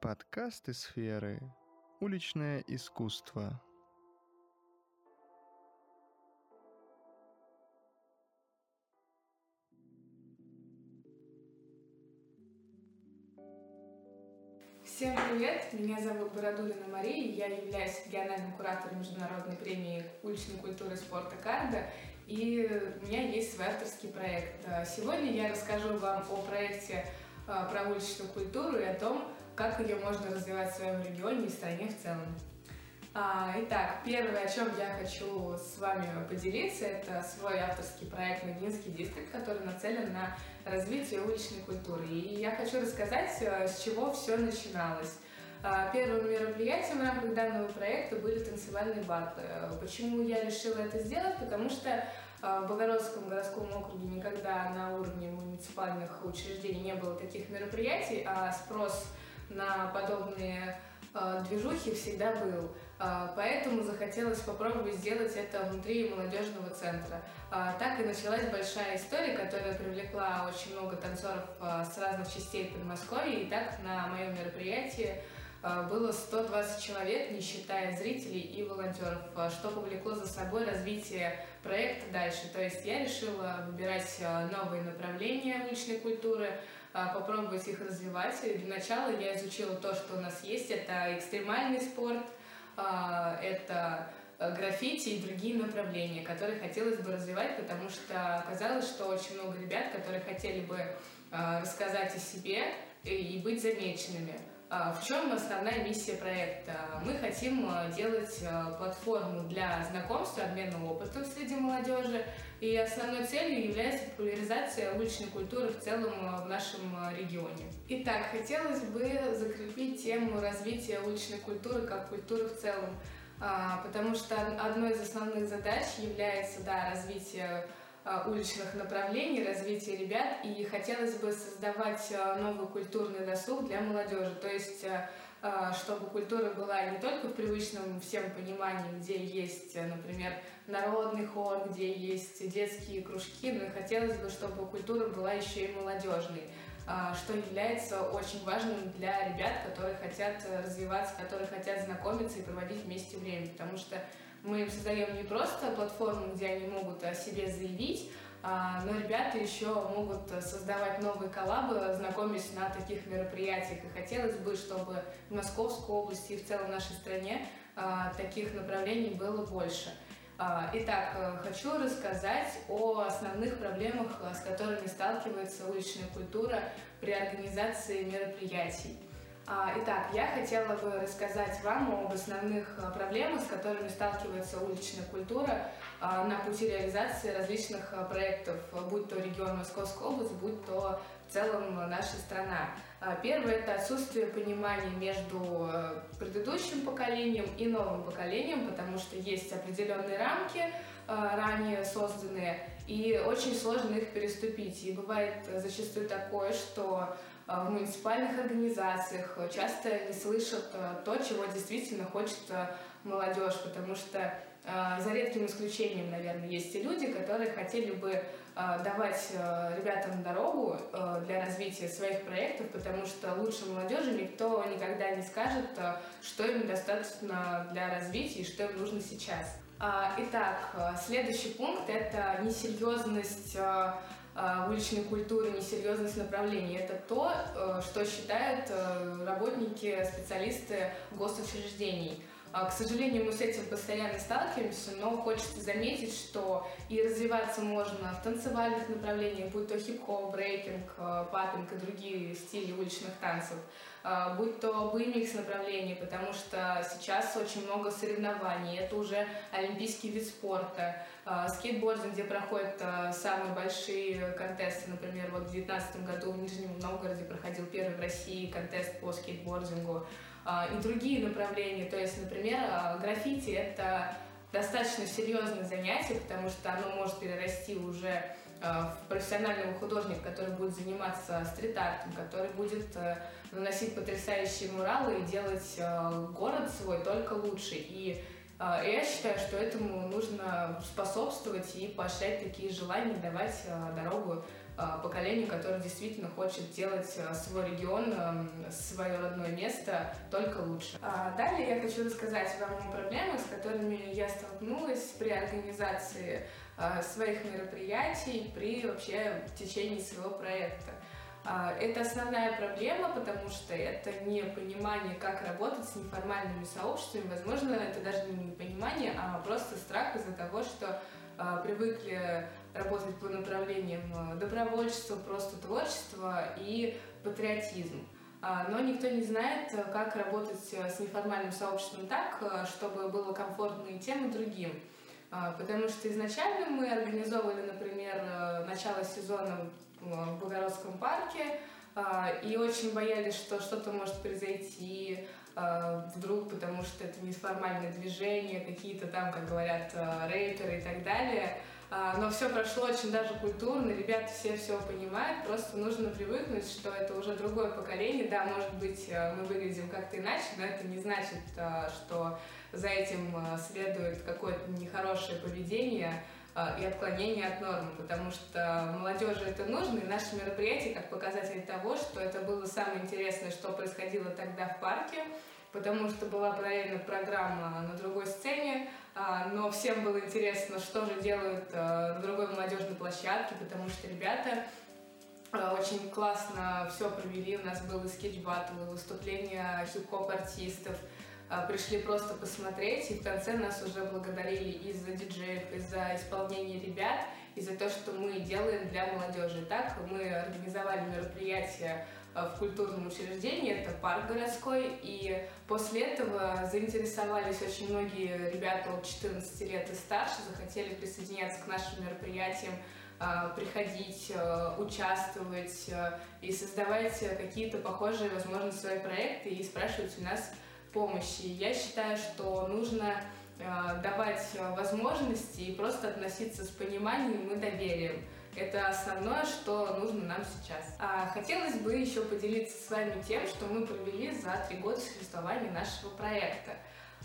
Подкасты сферы. Уличное искусство. Всем привет! Меня зовут Бородулина Мария, я являюсь региональным куратором международной премии уличной культуры и спорта «Карда», и у меня есть свой авторский проект. Сегодня я расскажу вам о проекте а, про уличную культуру и о том, как ее можно развивать в своем регионе и стране в целом. А, итак, первое, о чем я хочу с вами поделиться, это свой авторский проект «Мединский дистрикт», который нацелен на развитие уличной культуры. И я хочу рассказать, э, с чего все начиналось. А, первым мероприятием в рамках данного проекта были танцевальные батлы. Почему я решила это сделать? Потому что а, в Богородском городском округе никогда на уровне муниципальных учреждений не было таких мероприятий, а спрос на подобные а, движухи всегда был. Поэтому захотелось попробовать сделать это внутри молодежного центра. Так и началась большая история, которая привлекла очень много танцоров с разных частей Подмосковья. И так на моем мероприятии а, было 120 человек, не считая зрителей и волонтеров, а, что повлекло за собой развитие проекта дальше. То есть я решила выбирать а, новые направления уличной культуры, попробовать их развивать. И для начала я изучила то, что у нас есть. Это экстремальный спорт, это граффити и другие направления, которые хотелось бы развивать, потому что оказалось, что очень много ребят, которые хотели бы рассказать о себе и быть замеченными. А, в чем основная миссия проекта? Мы хотим а, делать а, платформу для знакомства, обмена опытом среди молодежи, и основной целью является популяризация уличной культуры в целом в нашем регионе. Итак, хотелось бы закрепить тему развития уличной культуры как культуры в целом, потому что одной из основных задач является да, развитие Э, уличных направлений, развития ребят, и хотелось бы создавать э, новый культурный досуг для молодежи, то есть э, чтобы культура была не только в привычном всем понимании, где есть, например, народный хор, где есть детские кружки, но и хотелось бы, чтобы культура была еще и молодежной, что является очень важным для ребят, которые хотят развиваться, которые хотят знакомиться и проводить вместе время, потому что мы создаем не просто платформу, где они могут о себе заявить, а, но ребята еще могут создавать новые коллабы, знакомясь на таких мероприятиях. И хотелось бы, чтобы в Московской области и в целом нашей стране а, таких направлений было больше. А, итак, э, хочу рассказать о основных проблемах, с которыми сталкивается уличная культура при организации мероприятий. А, итак, я хотела бы рассказать вам об основных а, проблемах, с которыми сталкивается уличная культура а, на пути реализации различных проектов, будь то регион Московской области, будь то в целом наша страна. Первое – это отсутствие понимания между предыдущим поколением и новым поколением, потому что есть определенные рамки, ранее созданные, и очень сложно их переступить. И бывает зачастую такое, что в муниципальных организациях часто не слышат а, то, чего действительно хочет а, молодежь, потому что за редким исключением, наверное, есть и люди, которые хотели бы давать ребятам дорогу для развития своих проектов, потому что лучше молодежи никто никогда не скажет, что им достаточно для развития и что им нужно сейчас. Итак, следующий пункт – это несерьезность а, уличной культуры, несерьезность направлений. Это то, э, что считают э, работники, специалисты госучреждений. А, к сожалению, мы с этим постоянно сталкиваемся, но хочется заметить, что и развиваться можно в танцевальных направлениях, будь то хип-хоп, брейкинг, э, папинг и другие стили уличных танцев, а, будь то BMX направление, потому что сейчас очень много соревнований, это уже олимпийский вид спорта, а, скейтбординг, где проходят самые большие контесты, например, вот в 2019 году в Нижнем Новгороде проходил первый в России контест по скейтбордингу, и другие направления, то есть, например, а, граффити — это достаточно серьезное занятие, потому что оно может перерасти уже а, в профессионального художника, который будет заниматься стрит-артом, который будет э, наносить потрясающие муралы и делать э, город свой только лучше. И а, я считаю, что этому нужно способствовать и поощрять такие желания, давать дорогу поколению, которое действительно хочет делать свой регион, свое родное место только лучше. А далее я хочу рассказать вам о проблемах, с которыми я столкнулась при организации своих мероприятий, при вообще течении своего проекта. А, это основная проблема, потому что это не понимание, как работать с неформальными сообществами. Возможно, это даже не непонимание, а просто страх из-за того, что привыкли работать по направлениям а, добровольчества, просто творчества и патриотизм. Но никто не знает, как работать с неформальным сообществом так, чтобы было комфортно и тем, и другим. Потому что изначально мы организовывали, например, начало сезона в Богородском парке, а, и очень боялись, что что-то может произойти а, вдруг, потому что это неформальное движение, какие-то там, как говорят, а, рэперы и так далее. Но все прошло очень даже культурно, ребята все все понимают, просто нужно привыкнуть, что это уже другое поколение. Да, может быть, мы выглядим как-то иначе, но это не значит, что за этим следует какое-то нехорошее поведение. А, и отклонение от нормы, потому что молодежи это нужно, и наше мероприятие как показатель того, что это было самое интересное, что происходило тогда в парке, потому что была параллельно программа на другой сцене, а, но всем было интересно, что же делают а, на другой молодежной площадке, потому что ребята очень классно все провели, у нас был и скетч-баттл, и выступления хип-хоп артистов, а, пришли просто посмотреть, и в конце нас уже благодарили и за диджеев, и за исполнение ребят, и за то, что мы делаем для молодежи. Так мы организовали мероприятие а, в культурном учреждении, это парк городской, и после этого заинтересовались очень многие ребята от 14 лет и старше, захотели присоединяться к нашим мероприятиям, а, приходить, участвовать и создавать какие-то похожие, возможно, свои проекты и спрашивать у нас помощи. Я считаю, что нужно э, давать возможности и просто относиться с пониманием и доверием. Это основное, что нужно нам сейчас. А хотелось бы еще поделиться с вами тем, что мы провели за три года существования нашего проекта.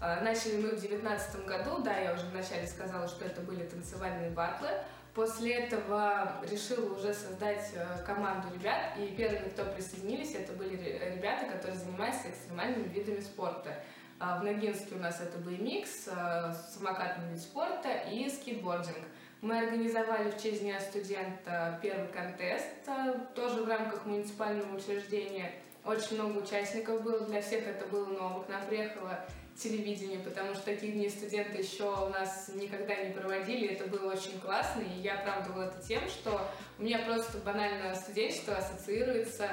А, начали мы в 2019 году, да, я уже вначале сказала, что это были танцевальные батлы, После этого решила уже создать э, команду ребят, и первыми, кто присоединились, это были ребята, которые занимаются экстремальными видами спорта. А в Ногинске у нас это BMX, э, самокатный вид спорта и скейтбординг. Мы организовали в честь Дня студента первый контест, э, тоже в рамках муниципального учреждения. Очень много участников было, для всех это было ново. К нам приехало телевидению, потому что таких дней студенты еще у нас никогда не проводили, это было очень классно, и я оправдывала это тем, что у меня просто банально студенчество ассоциируется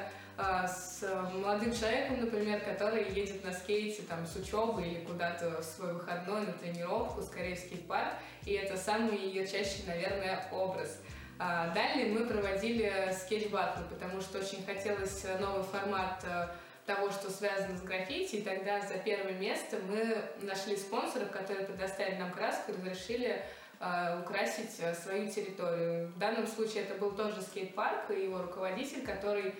с молодым человеком, например, который едет на скейте там, с учебы или куда-то в свой выходной на тренировку, скорее в скейт-парк, и это самый ярчайший, наверное, образ. А далее мы проводили скетч-батлы, потому что очень хотелось новый формат э, того, что связано с граффити, и тогда за первое место мы нашли спонсоров, которые предоставили нам краску и разрешили э, украсить э, свою территорию. В данном случае это был тоже скейт-парк и его руководитель, который э,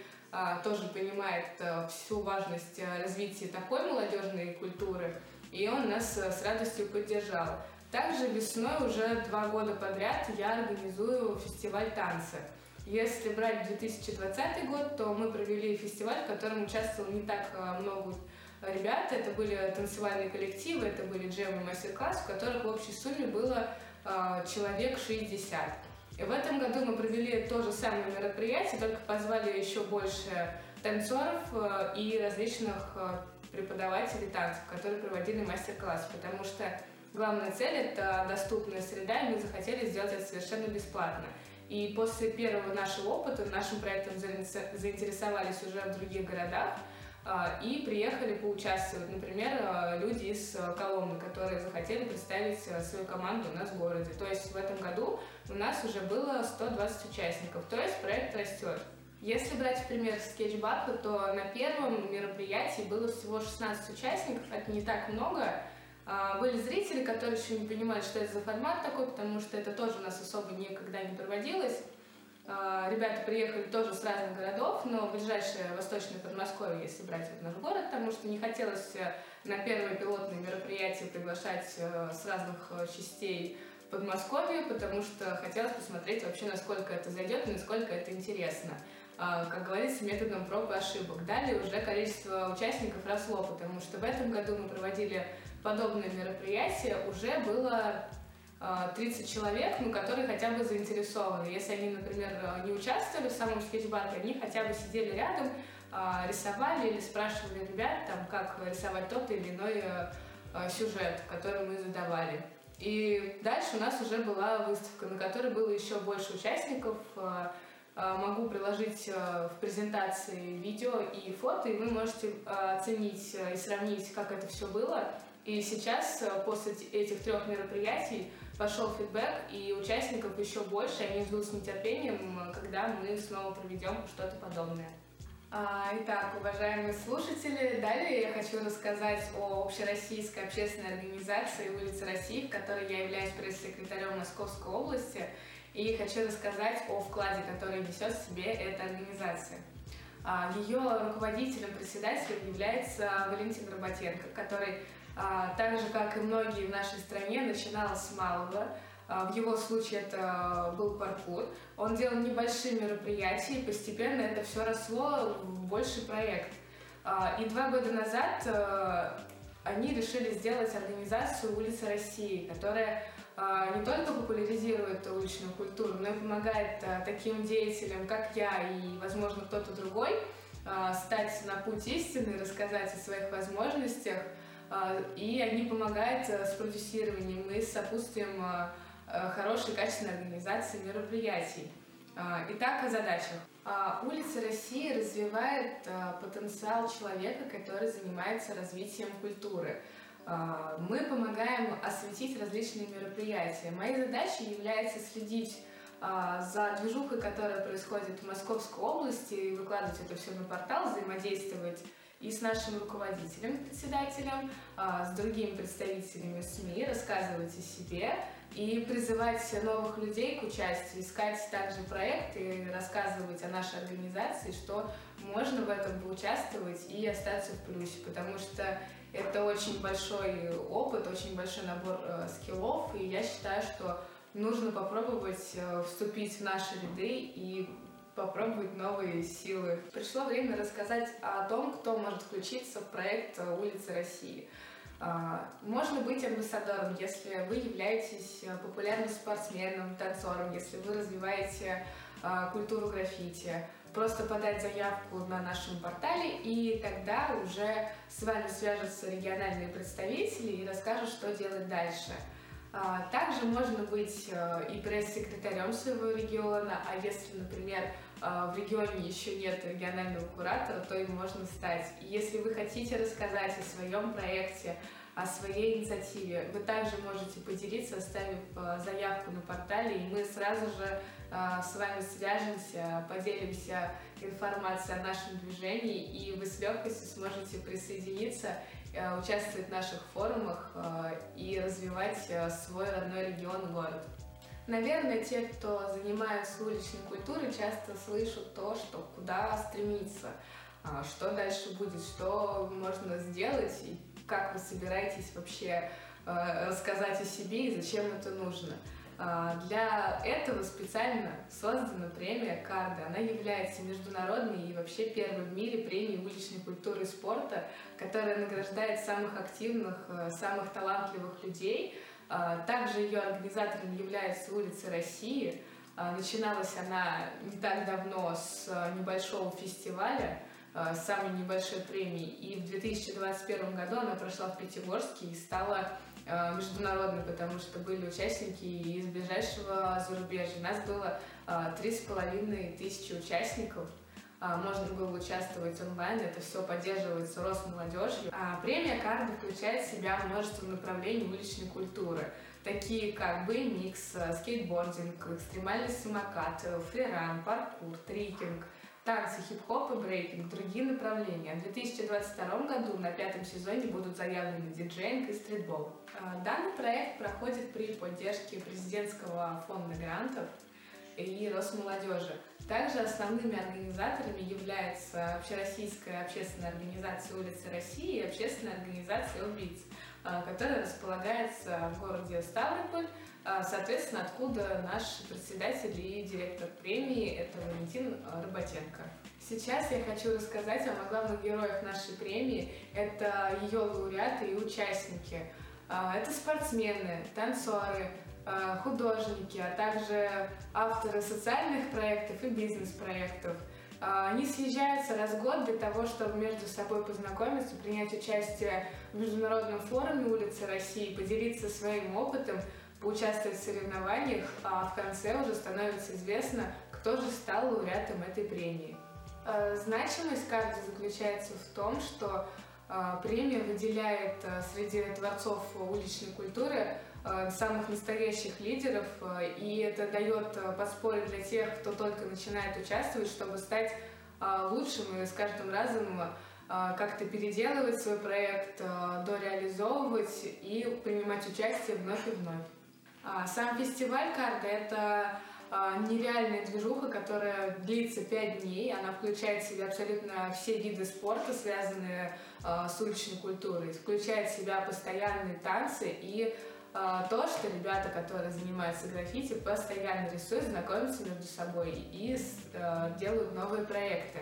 тоже понимает э, всю важность э, развития такой молодежной культуры, и он нас э, с радостью поддержал. Также весной уже два года подряд я организую фестиваль танца. Если брать 2020 год, то мы провели фестиваль, в котором участвовало не так а, много ребят. Это были танцевальные коллективы, это были джемы мастер-класс, в которых в общей сумме было э, человек 60. И в этом году мы провели то же самое мероприятие, только позвали еще больше танцоров э, и различных э, преподавателей танцев, которые проводили мастер-класс, потому что главная цель — это доступная среда, и мы захотели сделать это совершенно бесплатно. И после первого нашего опыта нашим проектом заинтересовались уже в других городах и приехали поучаствовать. Например, а, люди из Коломны, которые захотели представить а, свою команду у нас в городе. То есть в этом году у нас уже было 120 участников, то есть проект растет. Если брать пример скетч батла, то на первом мероприятии было всего 16 участников, это не так много, а, были зрители, которые еще не понимали, что это за формат такой, потому что это тоже у нас особо никогда не проводилось. А, ребята приехали тоже с разных городов, но ближайшее Восточное Подмосковье, если брать вот наш город, потому что не хотелось э, на первое пилотное мероприятие приглашать э, с разных э, частей Подмосковье, потому что хотелось посмотреть вообще, насколько это зайдет и насколько это интересно. А, как говорится, методом проб и ошибок. Далее уже количество участников росло, потому что в этом году мы проводили подобное мероприятие, уже было 30 а, человек, ну, которые хотя бы заинтересованы. Если они, например, не участвовали в самом скетчбаке, они хотя бы сидели рядом, а, рисовали или спрашивали ребят, там, как рисовать тот или иной сюжет, который мы задавали. И дальше у нас уже была выставка, на которой было еще больше участников. Могу приложить в презентации видео и фото, и вы можете оценить и сравнить, как это все было. И сейчас, после этих трех мероприятий, пошел фидбэк, и участников еще больше, они ждут с нетерпением, когда мы снова проведем что-то подобное. А, итак, уважаемые слушатели, далее я хочу рассказать о общероссийской общественной организации «Улица России», в которой я являюсь пресс-секретарем Московской области, и хочу рассказать о вкладе, который несет в себе эта организация. А, Ее руководителем, председателем является Валентин Роботенко, который, так же как и многие в нашей стране, начинал с малого, а, в его случае это был паркур. Он делал небольшие мероприятия, и постепенно это все росло в больший проект. А, и два года назад э, они решили сделать организацию «Улица России», которая а, не только популяризирует уличную культуру, но и помогает таким деятелям, как я и, возможно, кто-то другой, стать на путь истины, рассказать о своих возможностях. И они помогают э, с продюсированием и с сопутствием Э, хорошей, качественной организации мероприятий. А, итак, о задачах. А, улица России развивает э, потенциал человека, который занимается развитием культуры. А, мы помогаем осветить различные мероприятия. Моей задачей является следить за движухой, которая происходит в Московской области, и выкладывать это все на портал, взаимодействовать и с нашим руководителем, председателем, с другими представителями СМИ, рассказывать о себе, и призывать новых людей к участию, искать также проекты, рассказывать о нашей организации, что можно в этом поучаствовать и остаться в плюсе, потому что это очень большой опыт, очень большой набор э, скиллов, и я считаю, что нужно попробовать э, вступить в наши ряды и попробовать новые силы. Пришло время рассказать о том, кто может включиться в проект «Улица России». А, можно быть амбассадором, если вы являетесь э, популярным спортсменом, танцором, если вы развиваете а, культуру граффити. Просто подать заявку на нашем портале, и тогда уже с вами свяжутся региональные представители и расскажут, что делать дальше. А, также можно быть э, и пресс-секретарем своего региона, а если, например, в регионе еще нет регионального куратора, то им можно стать. Если вы хотите рассказать о своем проекте, о своей инициативе, вы также можете поделиться, оставив э, заявку на портале, и мы сразу же э, с вами свяжемся, поделимся информацией о нашем движении, и вы с легкостью сможете присоединиться, э, участвовать в наших форумах и развивать свой родной регион и город. Наверное, те, кто занимается уличной культурой, часто слышат то, что куда стремиться, а, что дальше будет, что можно сделать, и как вы собираетесь вообще э, рассказать о себе и зачем это нужно. А, для этого специально создана премия Карда. Она является международной и вообще первой в мире премией уличной культуры и спорта, которая награждает самых активных, э, самых талантливых людей. А, также ее организатором является улица России. А, начиналась она не так давно с э, небольшого фестиваля, самой небольшой премии. И в 2021 году она прошла в Пятигорске и стала э, международной, потому что были участники из ближайшего зарубежья. У нас было э, три с половиной тысячи участников. Можно было участвовать онлайн, это все поддерживается Росмолодежью. А премия КАРДО включает в себя множество направлений уличной культуры, такие как BMX, скейтбординг, экстремальный самокат, фриран, паркур, трикинг – танцы, хип-хоп и брейкинг, другие направления. В 2022 году на пятом сезоне будут заявлены диджеинг и стритбол. А, данный проект проходит при поддержке президентского фонда грантов и Росмолодежи. Также основными организаторами являются Общероссийская общественная организация улицы России и Общественная организация убийц. Которая располагается в городе Ставрополь, соответственно, откуда наш председатель и директор премии – это Валентин Работенко. Сейчас я хочу рассказать вам о главных героях нашей премии. Это ее лауреаты и участники. Это спортсмены, танцоры, художники, а также авторы социальных проектов и бизнес-проектов – а, они съезжаются раз в год для того, чтобы между собой познакомиться, принять участие в международном форуме улицы России, поделиться своим опытом, поучаствовать в соревнованиях, а в конце уже становится известно, кто же стал лауреатом этой премии. А, значимость карты заключается в том, что а, премия выделяет среди творцов уличной культуры самых настоящих лидеров, э, и это дает э, подспорье для тех, кто только начинает участвовать, чтобы стать лучшим и с каждым разом как-то переделывать свой проект, дореализовывать и принимать участие вновь и вновь. А сам фестиваль карта — это нереальная движуха, которая длится пять дней. Она включает в себя абсолютно все виды спорта, связанные с уличной культурой. Включает в себя постоянные танцы и то, что ребята, которые занимаются граффити, постоянно рисуют, знакомятся между собой и э, делают новые проекты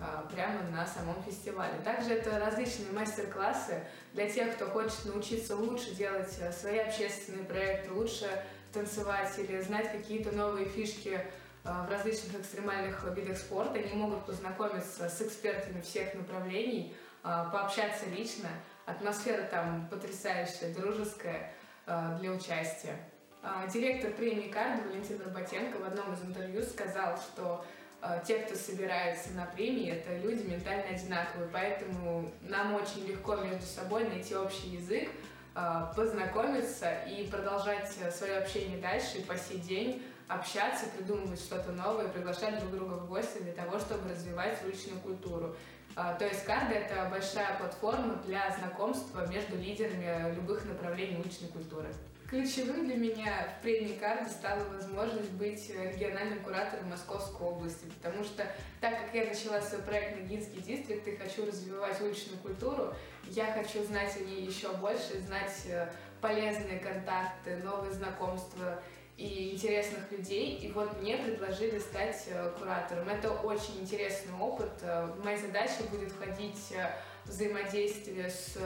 а, прямо на самом фестивале. Также это различные мастер-классы для тех, кто хочет научиться лучше делать э, свои общественные проекты, лучше танцевать или знать какие-то новые фишки э, в различных экстремальных видах спорта. Они могут познакомиться с экспертами всех направлений, пообщаться лично. Атмосфера там потрясающая, дружеская. Э, для участия. А, директор премии «Кард» Валентин Работенко в одном из интервью сказал, что э, те, кто собирается на премии, это люди ментально одинаковые, поэтому нам очень легко между собой найти общий язык, э, познакомиться и продолжать свое общение дальше по сей день общаться, придумывать что-то новое, приглашать друг друга в гости для того, чтобы развивать уличную культуру. То есть карда — это большая платформа для знакомства между лидерами любых направлений уличной культуры. Ключевым для меня в премии карты стала возможность быть региональным куратором Московской области, потому что так как я начала свой проект «Ногинский дистрикт» и хочу развивать уличную культуру, я хочу знать о ней еще больше, знать э, полезные контакты, новые знакомства и интересных людей. И вот мне предложили стать э, куратором. Это очень интересный опыт. Э, в моей задаче будет входить э, взаимодействие с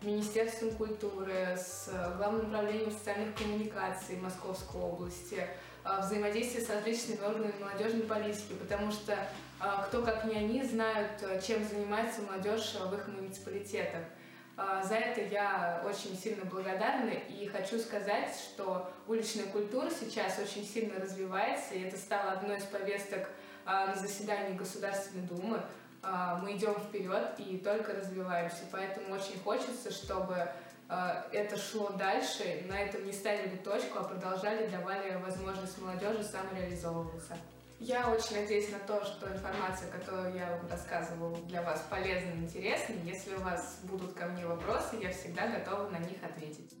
Министерством культуры, с Главным управлением социальных коммуникаций Московской области, взаимодействие с различными органами молодежной политики, потому что кто как не они знают, чем занимается молодежь в их муниципалитетах. А, за это я очень сильно благодарна и хочу сказать, что уличная культура сейчас очень сильно развивается, и это стало одной из повесток а, на заседании Государственной Думы. А, мы идем вперед и только развиваемся, поэтому очень хочется, чтобы это шло дальше, на этом не ставили точку, а продолжали, давали возможность молодежи самореализовываться. Я очень надеюсь на то, что информация, которую я вам рассказывала, для вас полезна и интересна. Если у вас будут ко мне вопросы, я всегда готова на них ответить.